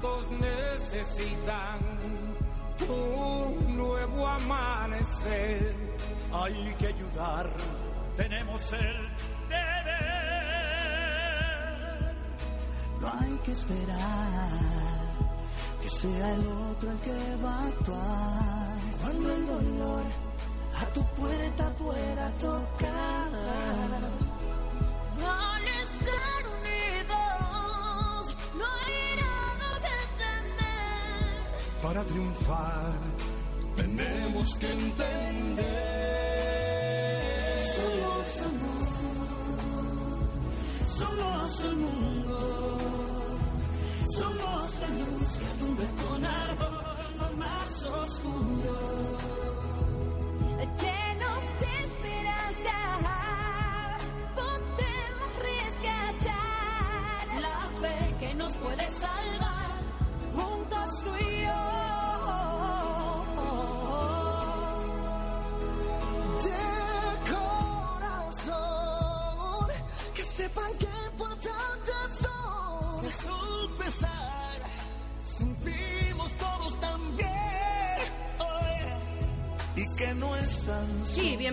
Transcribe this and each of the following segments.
Tantos necesitan un nuevo amanecer. Hay que ayudar, tenemos el deber. No hay que esperar que sea el otro el que va a actuar. Cuando el dolor a tu puerta pueda tocar. Para triunfar, tenemos que entender. Somos amor, somos el mundo. Somos la luz que alumbra con ardor más oscuro.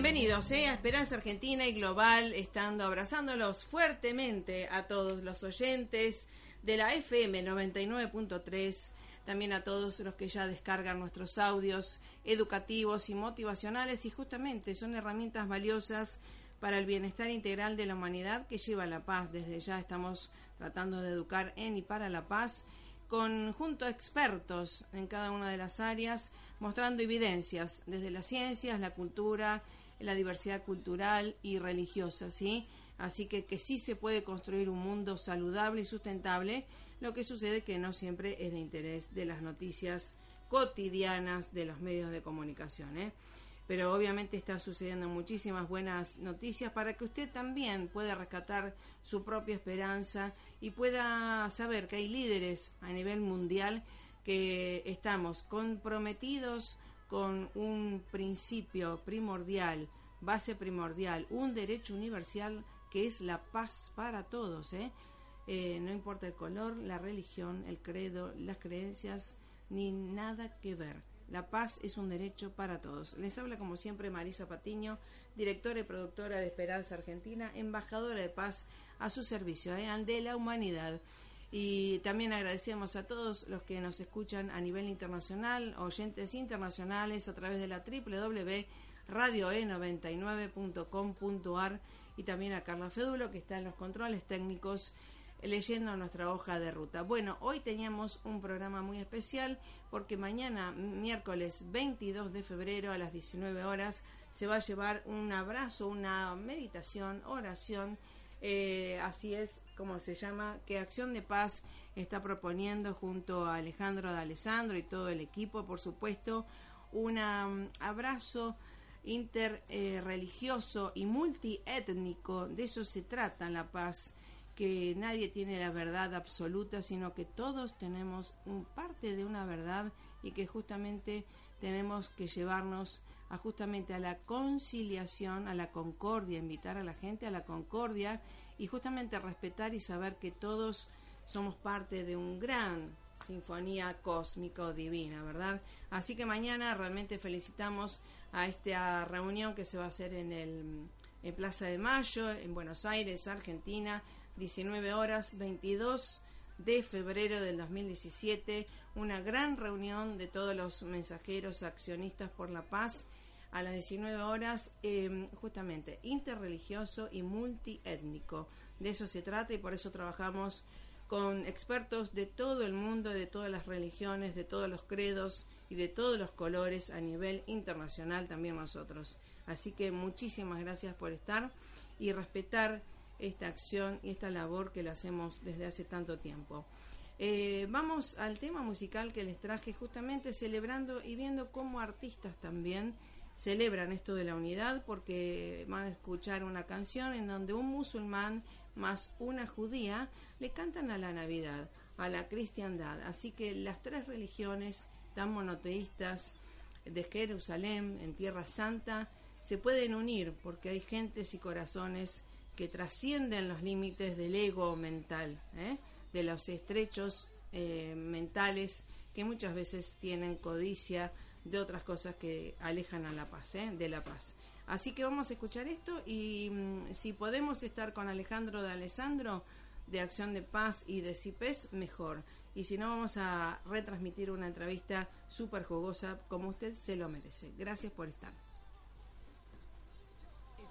Bienvenidos ¿eh? a Esperanza Argentina y Global, estando abrazándolos fuertemente a todos los oyentes de la FM 99.3, también a todos los que ya descargan nuestros audios educativos y motivacionales y justamente son herramientas valiosas para el bienestar integral de la humanidad que lleva la paz. Desde ya estamos tratando de educar en y para la paz con junto expertos en cada una de las áreas, mostrando evidencias desde las ciencias, la cultura, la diversidad cultural y religiosa, ¿sí? Así que que sí se puede construir un mundo saludable y sustentable, lo que sucede que no siempre es de interés de las noticias cotidianas de los medios de comunicación, ¿eh? pero obviamente está sucediendo muchísimas buenas noticias para que usted también pueda rescatar su propia esperanza y pueda saber que hay líderes a nivel mundial que estamos comprometidos con un principio primordial, base primordial, un derecho universal que es la paz para todos, ¿eh? Eh, no importa el color, la religión, el credo, las creencias, ni nada que ver. La paz es un derecho para todos. Les habla como siempre Marisa Patiño, directora y productora de Esperanza Argentina, embajadora de paz a su servicio, ¿eh? de la humanidad. Y también agradecemos a todos los que nos escuchan a nivel internacional, oyentes internacionales a través de la www.radioe99.com.ar y también a Carla Fedulo que está en los controles técnicos leyendo nuestra hoja de ruta. Bueno, hoy teníamos un programa muy especial porque mañana, miércoles 22 de febrero a las 19 horas, se va a llevar un abrazo, una meditación, oración, eh, así es como se llama, que Acción de Paz está proponiendo junto a Alejandro de Alessandro y todo el equipo, por supuesto, un um, abrazo interreligioso y multiétnico, de eso se trata la paz que nadie tiene la verdad absoluta, sino que todos tenemos un parte de una verdad y que justamente tenemos que llevarnos a justamente a la conciliación, a la concordia, invitar a la gente a la concordia y justamente respetar y saber que todos somos parte de un gran sinfonía cósmico divina, ¿verdad? Así que mañana realmente felicitamos a esta reunión que se va a hacer en el en Plaza de Mayo, en Buenos Aires, Argentina, 19 horas 22 de febrero del 2017, una gran reunión de todos los mensajeros accionistas por la paz a las 19 horas, em, justamente interreligioso y multiétnico. De eso se trata y por eso trabajamos con expertos de todo el mundo, de todas las religiones, de todos los credos y de todos los colores a nivel internacional también nosotros. Así que muchísimas gracias por estar y respetar esta acción y esta labor que la hacemos desde hace tanto tiempo. Eh, vamos al tema musical que les traje justamente celebrando y viendo cómo artistas también celebran esto de la unidad porque van a escuchar una canción en donde un musulmán más una judía le cantan a la Navidad, a la cristiandad. Así que las tres religiones tan monoteístas de Jerusalén, en Tierra Santa, se pueden unir porque hay gentes y corazones que trascienden los límites del ego mental, ¿eh? de los estrechos eh, mentales que muchas veces tienen codicia de otras cosas que alejan a la paz, ¿eh? de la paz. Así que vamos a escuchar esto y mm, si podemos estar con Alejandro de Alessandro de Acción de Paz y de CIPES, mejor. Y si no, vamos a retransmitir una entrevista súper jugosa como usted se lo merece. Gracias por estar.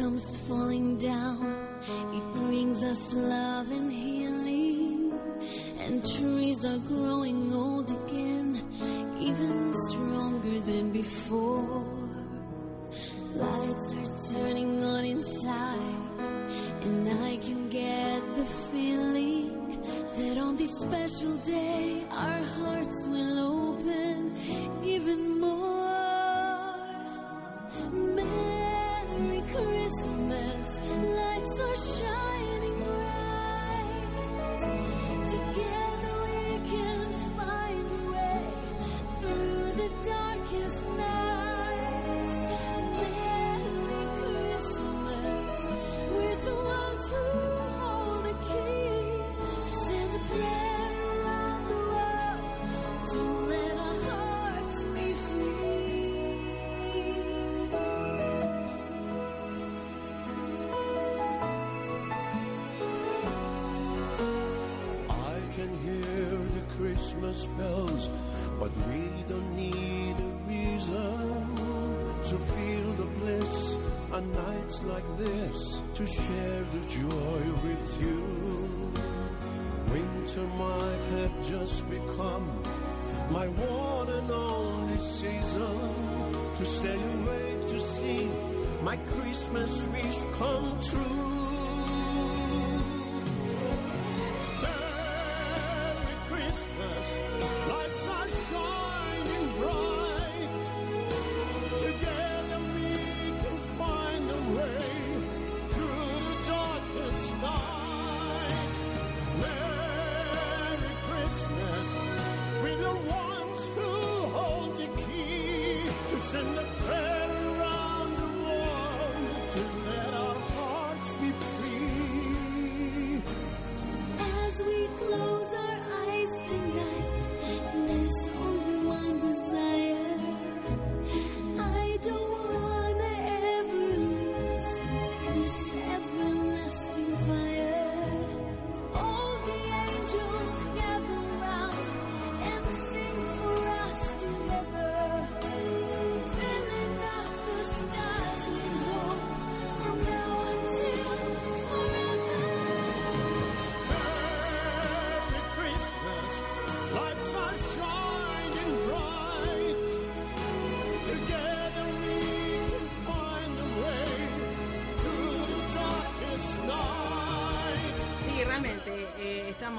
Comes falling down, it brings us love and healing. And trees are growing old again, even stronger than before. Lights are turning on inside, and I can get the feeling that on this special day our hearts will open even more. Lights are shining bright. Like this, to share the joy with you. Winter might have just become my one and only season to stay awake to see my Christmas wish come true.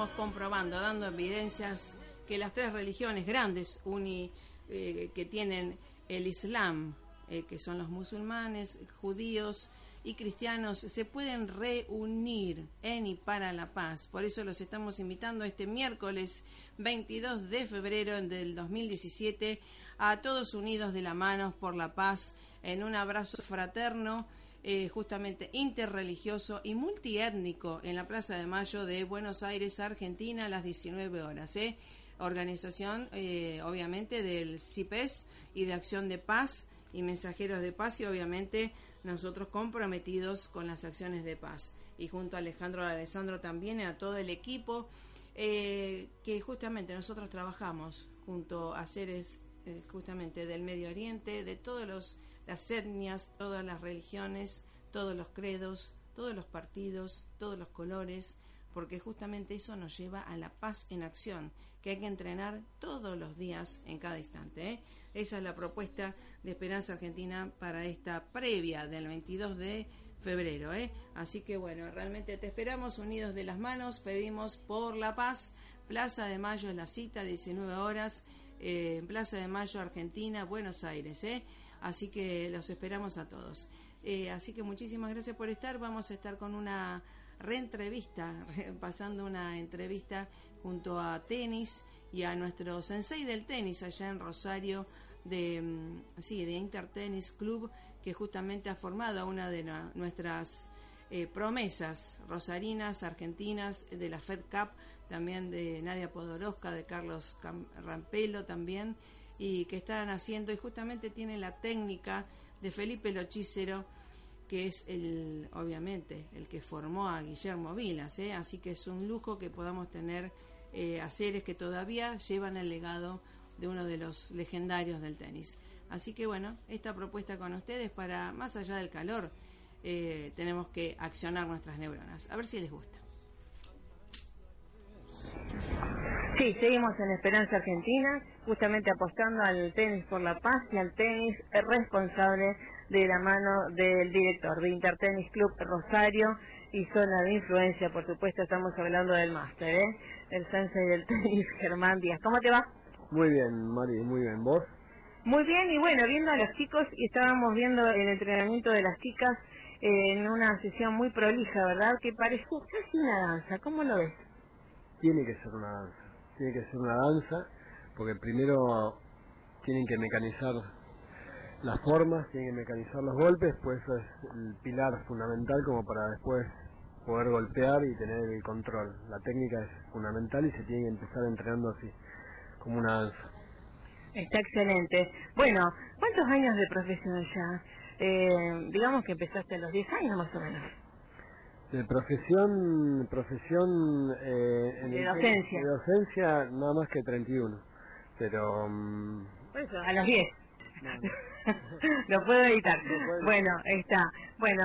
Estamos comprobando, dando evidencias que las tres religiones grandes uni, eh, que tienen el Islam, eh, que son los musulmanes, judíos y cristianos, se pueden reunir en y para la paz. Por eso los estamos invitando este miércoles 22 de febrero del 2017 a todos unidos de la mano por la paz en un abrazo fraterno. Eh, justamente interreligioso y multiétnico en la Plaza de Mayo de Buenos Aires, Argentina, a las 19 horas. ¿eh? Organización, eh, obviamente, del CIPES y de Acción de Paz y Mensajeros de Paz y, obviamente, nosotros comprometidos con las acciones de paz. Y junto a Alejandro Alessandro también a todo el equipo que justamente nosotros trabajamos junto a seres justamente del Medio Oriente, de todos los las etnias, todas las religiones, todos los credos, todos los partidos, todos los colores, porque justamente eso nos lleva a la paz en acción, que hay que entrenar todos los días en cada instante. ¿eh? Esa es la propuesta de Esperanza Argentina para esta previa del 22 de febrero. ¿eh? Así que bueno, realmente te esperamos unidos de las manos, pedimos por la paz. Plaza de Mayo es la cita, 19 horas, eh, Plaza de Mayo, Argentina, Buenos Aires. ¿eh? Así que los esperamos a todos. Eh, así que muchísimas gracias por estar. Vamos a estar con una reentrevista, pasando una entrevista junto a tenis y a nuestro sensei del tenis allá en Rosario de mm, sí, de Intertennis Club que justamente ha formado una de nuestras eh, promesas rosarinas argentinas de la Fed Cup también de Nadia Podoroska de Carlos Rampelo también y que están haciendo y justamente tiene la técnica de Felipe Lochícero que es el obviamente el que formó a Guillermo Vilas ¿eh? así que es un lujo que podamos tener eh, que todavía llevan el legado de uno de los legendarios del tenis. Así que bueno esta propuesta con ustedes para más allá del calor eh, tenemos que accionar nuestras neuronas. A ver si les gusta Sí, seguimos en Esperanza Argentina, justamente apostando al tenis por la paz y al tenis responsable de la mano del director de Intertenis Club Rosario y zona de influencia, por supuesto, estamos hablando del máster, ¿eh? el sensei del tenis Germán Díaz. ¿Cómo te va? Muy bien, Mari, muy bien. ¿Vos? Muy bien, y bueno, viendo a los chicos, y estábamos viendo el entrenamiento de las chicas eh, en una sesión muy prolija, ¿verdad? Que parece casi una danza, ¿cómo lo ves? Tiene que ser una danza tiene que ser una danza, porque primero tienen que mecanizar las formas, tienen que mecanizar los golpes, pues eso es el pilar fundamental como para después poder golpear y tener el control. La técnica es fundamental y se tiene que empezar entrenando así, como una danza. Está excelente. Bueno, ¿cuántos años de profesión ya? Eh, digamos que empezaste a los 10 años más o menos. De profesión, profesión eh, en de docencia. De docencia nada más que 31, pero... Um, a los 10. Lo puedo editar. bueno, está. Bueno,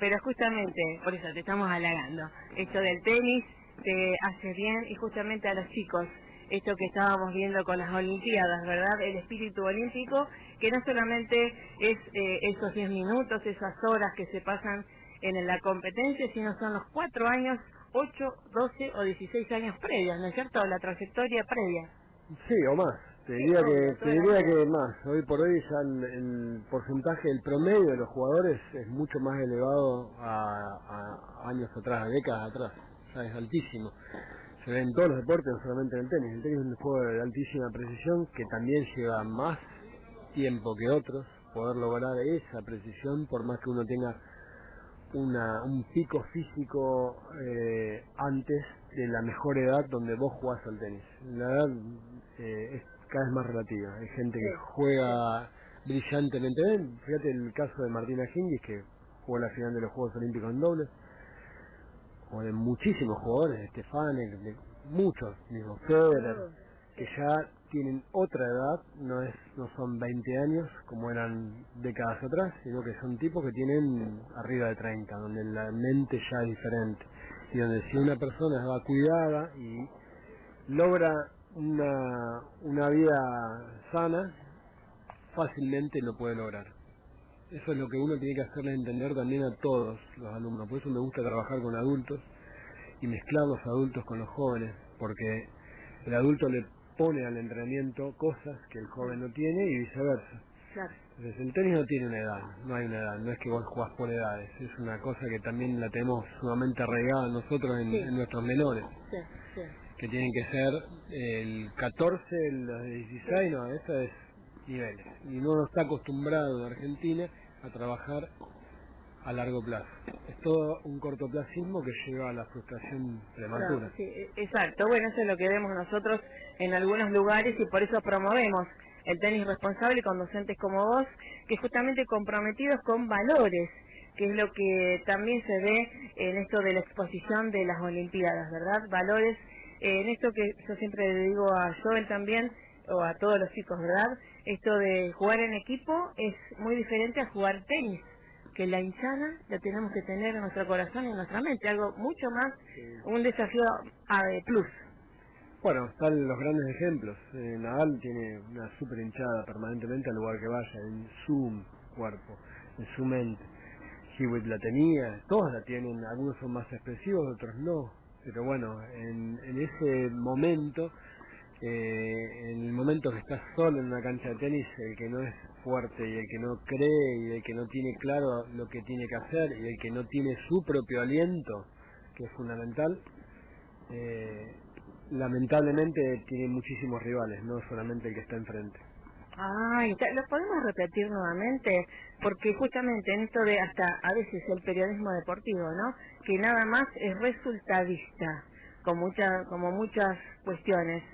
pero justamente, por eso te estamos halagando. Esto del tenis te hace bien y justamente a los chicos, esto que estábamos viendo con las Olimpiadas, ¿verdad? El espíritu olímpico, que no solamente es eh, esos 10 minutos, esas horas que se pasan en la competencia, sino son los cuatro años, ocho, doce o dieciséis años previos, ¿no es cierto? La trayectoria previa. Sí, o más. Te diría, que, te diría que más. Hoy por hoy ya el, porcentaje, el promedio de los jugadores es mucho más elevado a, años atrás, a décadas atrás. Ya es altísimo. Se ve en todos los deportes, no solamente en el tenis. El tenis es un juego de altísima precisión que también lleva más tiempo que otros poder lograr esa precisión por más que uno tenga una, un pico físico eh, antes de la mejor edad donde vos jugás al tenis. La edad eh, es cada vez más relativa. Hay gente que juega brillantemente bien. Fíjate el caso de Martina Hingis, que jugó la final de los Juegos Olímpicos en dobles. O de muchísimos jugadores, de Stefanek, de muchos, mismo Federer, que ya tienen otra edad, no es no son 20 años como eran décadas atrás, sino que son tipos que tienen arriba de 30, donde la mente ya es diferente y donde si una persona va cuidada y logra una, una vida sana, fácilmente lo puede lograr. Eso es lo que uno tiene que hacerle entender también a todos los alumnos, por eso me gusta trabajar con adultos y mezclar los adultos con los jóvenes, porque el adulto le pone al entrenamiento cosas que el joven no tiene y viceversa. Claro. Entonces, el tenis no tiene una edad, no hay una edad, no es que vos jugás por edades, es una cosa que también la tenemos sumamente arraigada nosotros en, Sí. en nuestros menores, Sí, sí. que tienen que ser el 14, el 16, no, eso es niveles. Y no está acostumbrado en Argentina a trabajar a largo plazo. Es todo un cortoplacismo que lleva a la frustración prematura. Claro, sí, e- exacto. Bueno, eso es lo que vemos nosotros en algunos lugares y por eso promovemos el tenis responsable con docentes como vos, que justamente comprometidos con valores, que es lo que también se ve en esto de la exposición de las Olimpiadas, ¿verdad? Valores, eh, en esto que yo siempre le digo a Joel también, o a todos los chicos, ¿verdad? Esto de jugar en equipo es muy diferente a jugar tenis que la hinchada la tenemos que tener en nuestro corazón y en nuestra mente, algo mucho más, un desafío a de plus. Bueno, están los grandes ejemplos. Eh, Nadal tiene una super hinchada permanentemente al lugar que vaya, en su cuerpo, en su mente. Hewitt la tenía, todos la tienen, algunos son más expresivos, otros no. Pero bueno, en, en ese momento, eh, en el momento que estás solo en una cancha de tenis, el que no es fuerte y el que no cree y el que no tiene claro lo que tiene que hacer y el que no tiene su propio aliento, que es fundamental, eh, lamentablemente tiene muchísimos rivales, no solamente el que está enfrente. Ay, ta- lo podemos repetir nuevamente, porque justamente en esto de hasta a veces el periodismo deportivo, ¿no? Que nada más es resultadista, con mucha, como muchas cuestiones.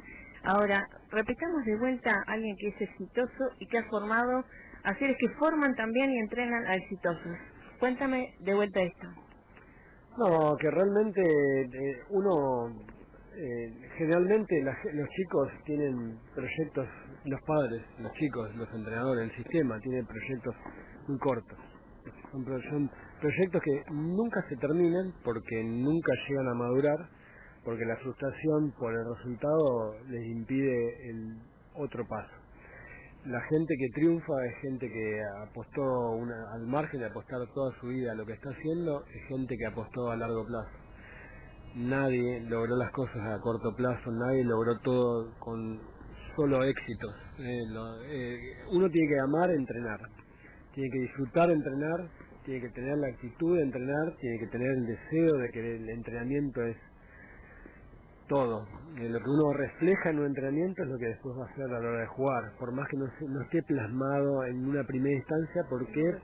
Ahora, repitamos de vuelta a alguien que es exitoso y que ha formado a seres que forman también y entrenan a exitosos. Cuéntame de vuelta esto. No, que realmente eh, uno, eh, generalmente la los chicos tienen proyectos, los padres, los chicos, los entrenadores, el sistema tiene proyectos muy cortos. Son, son proyectos que nunca se terminan porque nunca llegan a madurar, porque la frustración por el resultado les impide el otro paso. La gente que triunfa es gente que apostó una- al margen de apostar toda su vida a lo que está haciendo, es gente que apostó a largo plazo. Nadie logró las cosas a corto plazo, nadie logró todo con solo éxitos. Eh, eh, uno tiene que amar entrenar, tiene que disfrutar entrenar, tiene que tener la actitud de entrenar, tiene que tener el deseo de que el entrenamiento es todo. Eh, lo que uno refleja en un entrenamiento es lo que después va a hacer a la hora de jugar, por más que no, no esté plasmado en una primera instancia, porque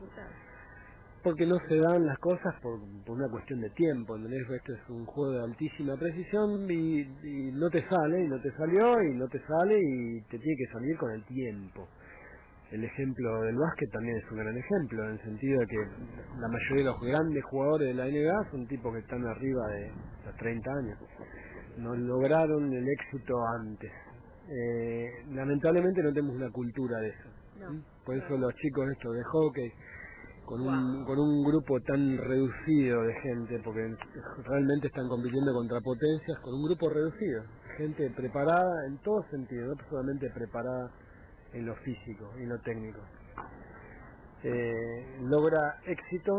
porque no se dan las cosas por, por una cuestión de tiempo, ¿entendés? Esto es un juego de altísima precisión y, y no te sale, y no te salió, y no te sale, y te tiene que salir con el tiempo. El ejemplo del básquet también es un gran ejemplo, en el sentido de que la mayoría de los grandes jugadores de la NBA son tipos que están arriba de los 30 años. No lograron el éxito antes. Eh, lamentablemente no tenemos una cultura de eso. Por eso los chicos estos de hockey, con un, con un grupo tan reducido de gente, porque realmente están compitiendo contra potencias, con un grupo reducido. Gente preparada en todo sentido, no solamente preparada en lo físico y lo técnico. Eh, logra éxito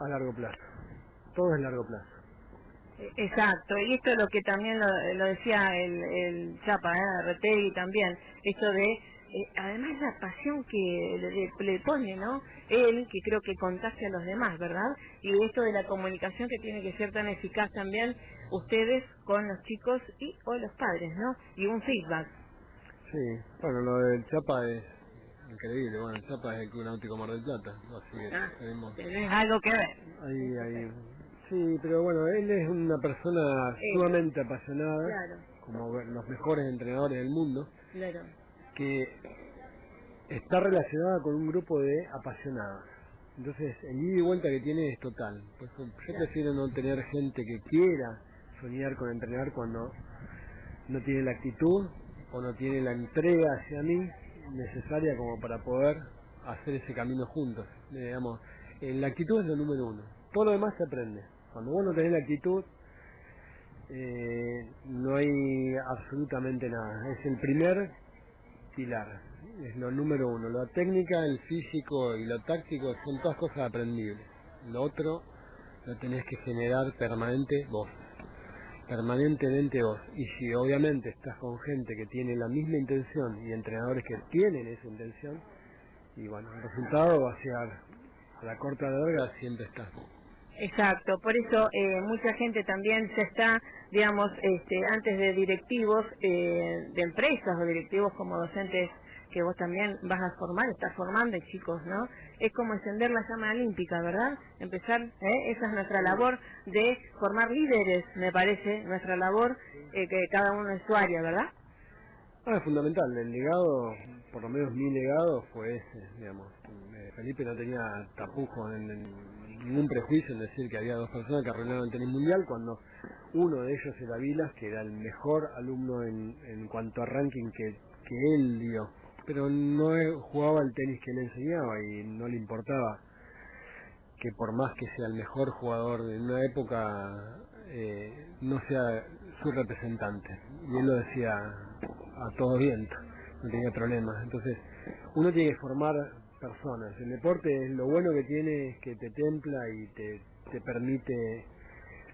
a largo plazo. Todo es largo plazo. Eh, Exacto, y esto es lo que también lo, lo decía el, el Chapa, ¿eh? Retegui también, esto de, eh, además la pasión que le, pone, ¿no? Él, que creo que contagia a los demás, ¿verdad? Y esto de la comunicación que tiene que ser tan eficaz también ustedes con los chicos y o los padres, ¿no? Y un feedback. Sí, bueno, lo del Chapa es increíble. Bueno, el Chapa es el Club Náutico Mar del Plata, así que Ah, tenemos... Tenés algo que ver. Ahí, ahí. Sí, pero bueno, él es una persona Eh, sumamente apasionada, Claro, como los mejores entrenadores del mundo, claro. Que está relacionada con un grupo de apasionados. Entonces, el ida y vuelta que tiene es total. Pues, yo prefiero no tener gente que quiera soñar con entrenar cuando no tiene la actitud o no tiene la entrega hacia mí necesaria como para poder hacer ese camino juntos. Digamos, eh, la actitud es lo número uno. Todo lo demás se aprende. Cuando vos no tenés la actitud, eh, no hay absolutamente nada. Es el primer Es lo número uno. La técnica, el físico y lo táctico son todas cosas aprendibles. Lo otro lo tenés que generar permanente vos. permanentemente vos. Y si obviamente estás con gente que tiene la misma intención y entrenadores que tienen esa intención, y bueno, el resultado va a ser a la corta larga siempre está. Exacto, por eso eh, mucha gente también se está, digamos, este, antes de directivos eh, de empresas o directivos como docentes que vos también vas a formar, estás formando chicos, ¿no? Es como encender la llama olímpica, ¿verdad? Empezar, ¿eh? esa es nuestra labor de formar líderes, me parece, nuestra labor eh, que cada uno en su área, ¿verdad? Ah, es fundamental, el legado, por lo menos mi legado fue ese, digamos. Eh, Felipe no tenía tapujo en, ningún prejuicio en decir que había dos personas que arreglaron el tenis mundial cuando uno de ellos era Vilas, que era el mejor alumno en, en cuanto a ranking que, que él dio. Pero no jugaba el tenis que le enseñaba y no le importaba que por más que sea el mejor jugador de una época eh, no sea su representante. Y él lo decía a todo viento no tenía problemas entonces uno tiene que formar personas el deporte lo bueno que tiene es que te templa y te, te permite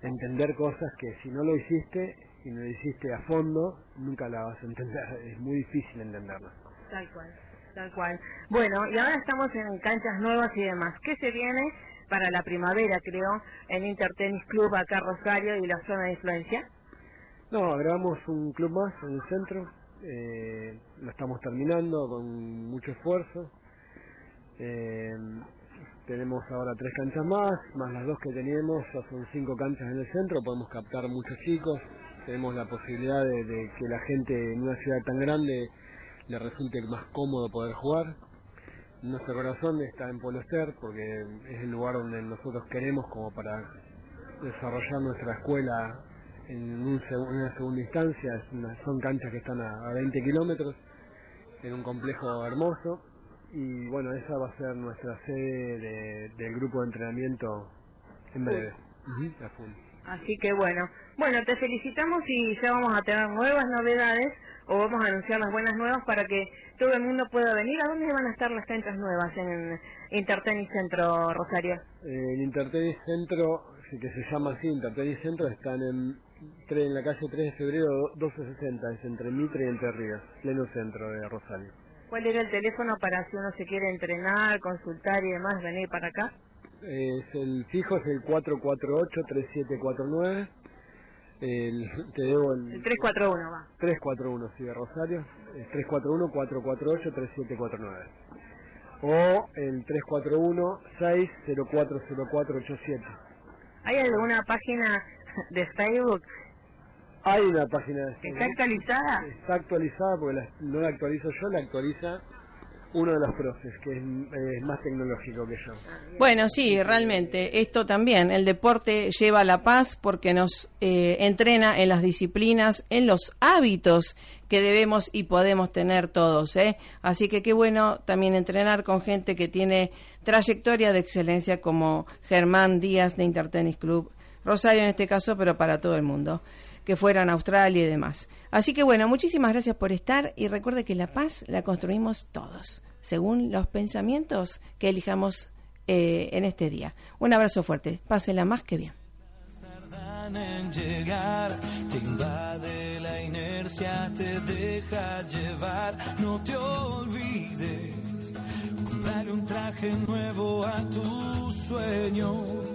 entender cosas que si no lo hiciste y no lo hiciste a fondo nunca la vas a entender es muy difícil entenderlas Tal cual, tal cual. Bueno, y ahora estamos en canchas nuevas y demás. ¿Qué se viene para la primavera, creo, en Intertenis Club acá Rosario y la zona de influencia? No, agregamos un club más en el centro. Eh, lo estamos terminando con mucho esfuerzo. Eh, tenemos ahora tres canchas más, más las dos que teníamos, ya son cinco canchas en el centro, podemos captar muchos chicos, tenemos la posibilidad de, que la gente en una ciudad tan grande le resulte más cómodo poder jugar. Nuestro corazón está en Polester porque es el lugar donde nosotros queremos como para desarrollar nuestra escuela en, una segunda instancia. son canchas que están a, 20 kilómetros en un complejo hermoso y bueno, esa va a ser nuestra sede del grupo de entrenamiento en breve. Así que bueno, bueno, te felicitamos y ya vamos a tener nuevas novedades o vamos a anunciar las buenas nuevas para que todo el mundo pueda venir. ¿A dónde van a estar las canchas nuevas en Intertenis Centro, Rosario? El Intertenis Centro, que se llama así, Intertenis Centro, están en, en la calle 3 de febrero 1260, es entre Mitre y Entre Ríos, pleno centro de Rosario. ¿Cuál era el teléfono para si uno se quiere entrenar, consultar y demás, venir para acá? Es el fijo es el 448-3749 el, te debo el... 341, va. 341, sí, de Rosario. El 341-448-3749. O el 341-6040487. ¿Hay alguna página de Facebook? Hay una página de Facebook. ¿Está actualizada? Está actualizada porque no la actualizo yo, la actualiza uno de los profes, que es, más tecnológico que yo. Bueno, sí, realmente, esto también, el deporte lleva la paz porque nos eh, entrena en las disciplinas, en los hábitos que debemos y podemos tener todos. ¿eh? Así que qué bueno también entrenar con gente que tiene trayectoria de excelencia como Germán Díaz de Intertenis Club, Rosario en este caso, pero para todo el mundo que fueran a Australia y demás. Así que bueno, muchísimas gracias por estar y recuerde que la paz la construimos todos, según los pensamientos que elijamos eh, en este día. Un abrazo fuerte, pásela más que bien. No te olvides, un traje nuevo a tus sueños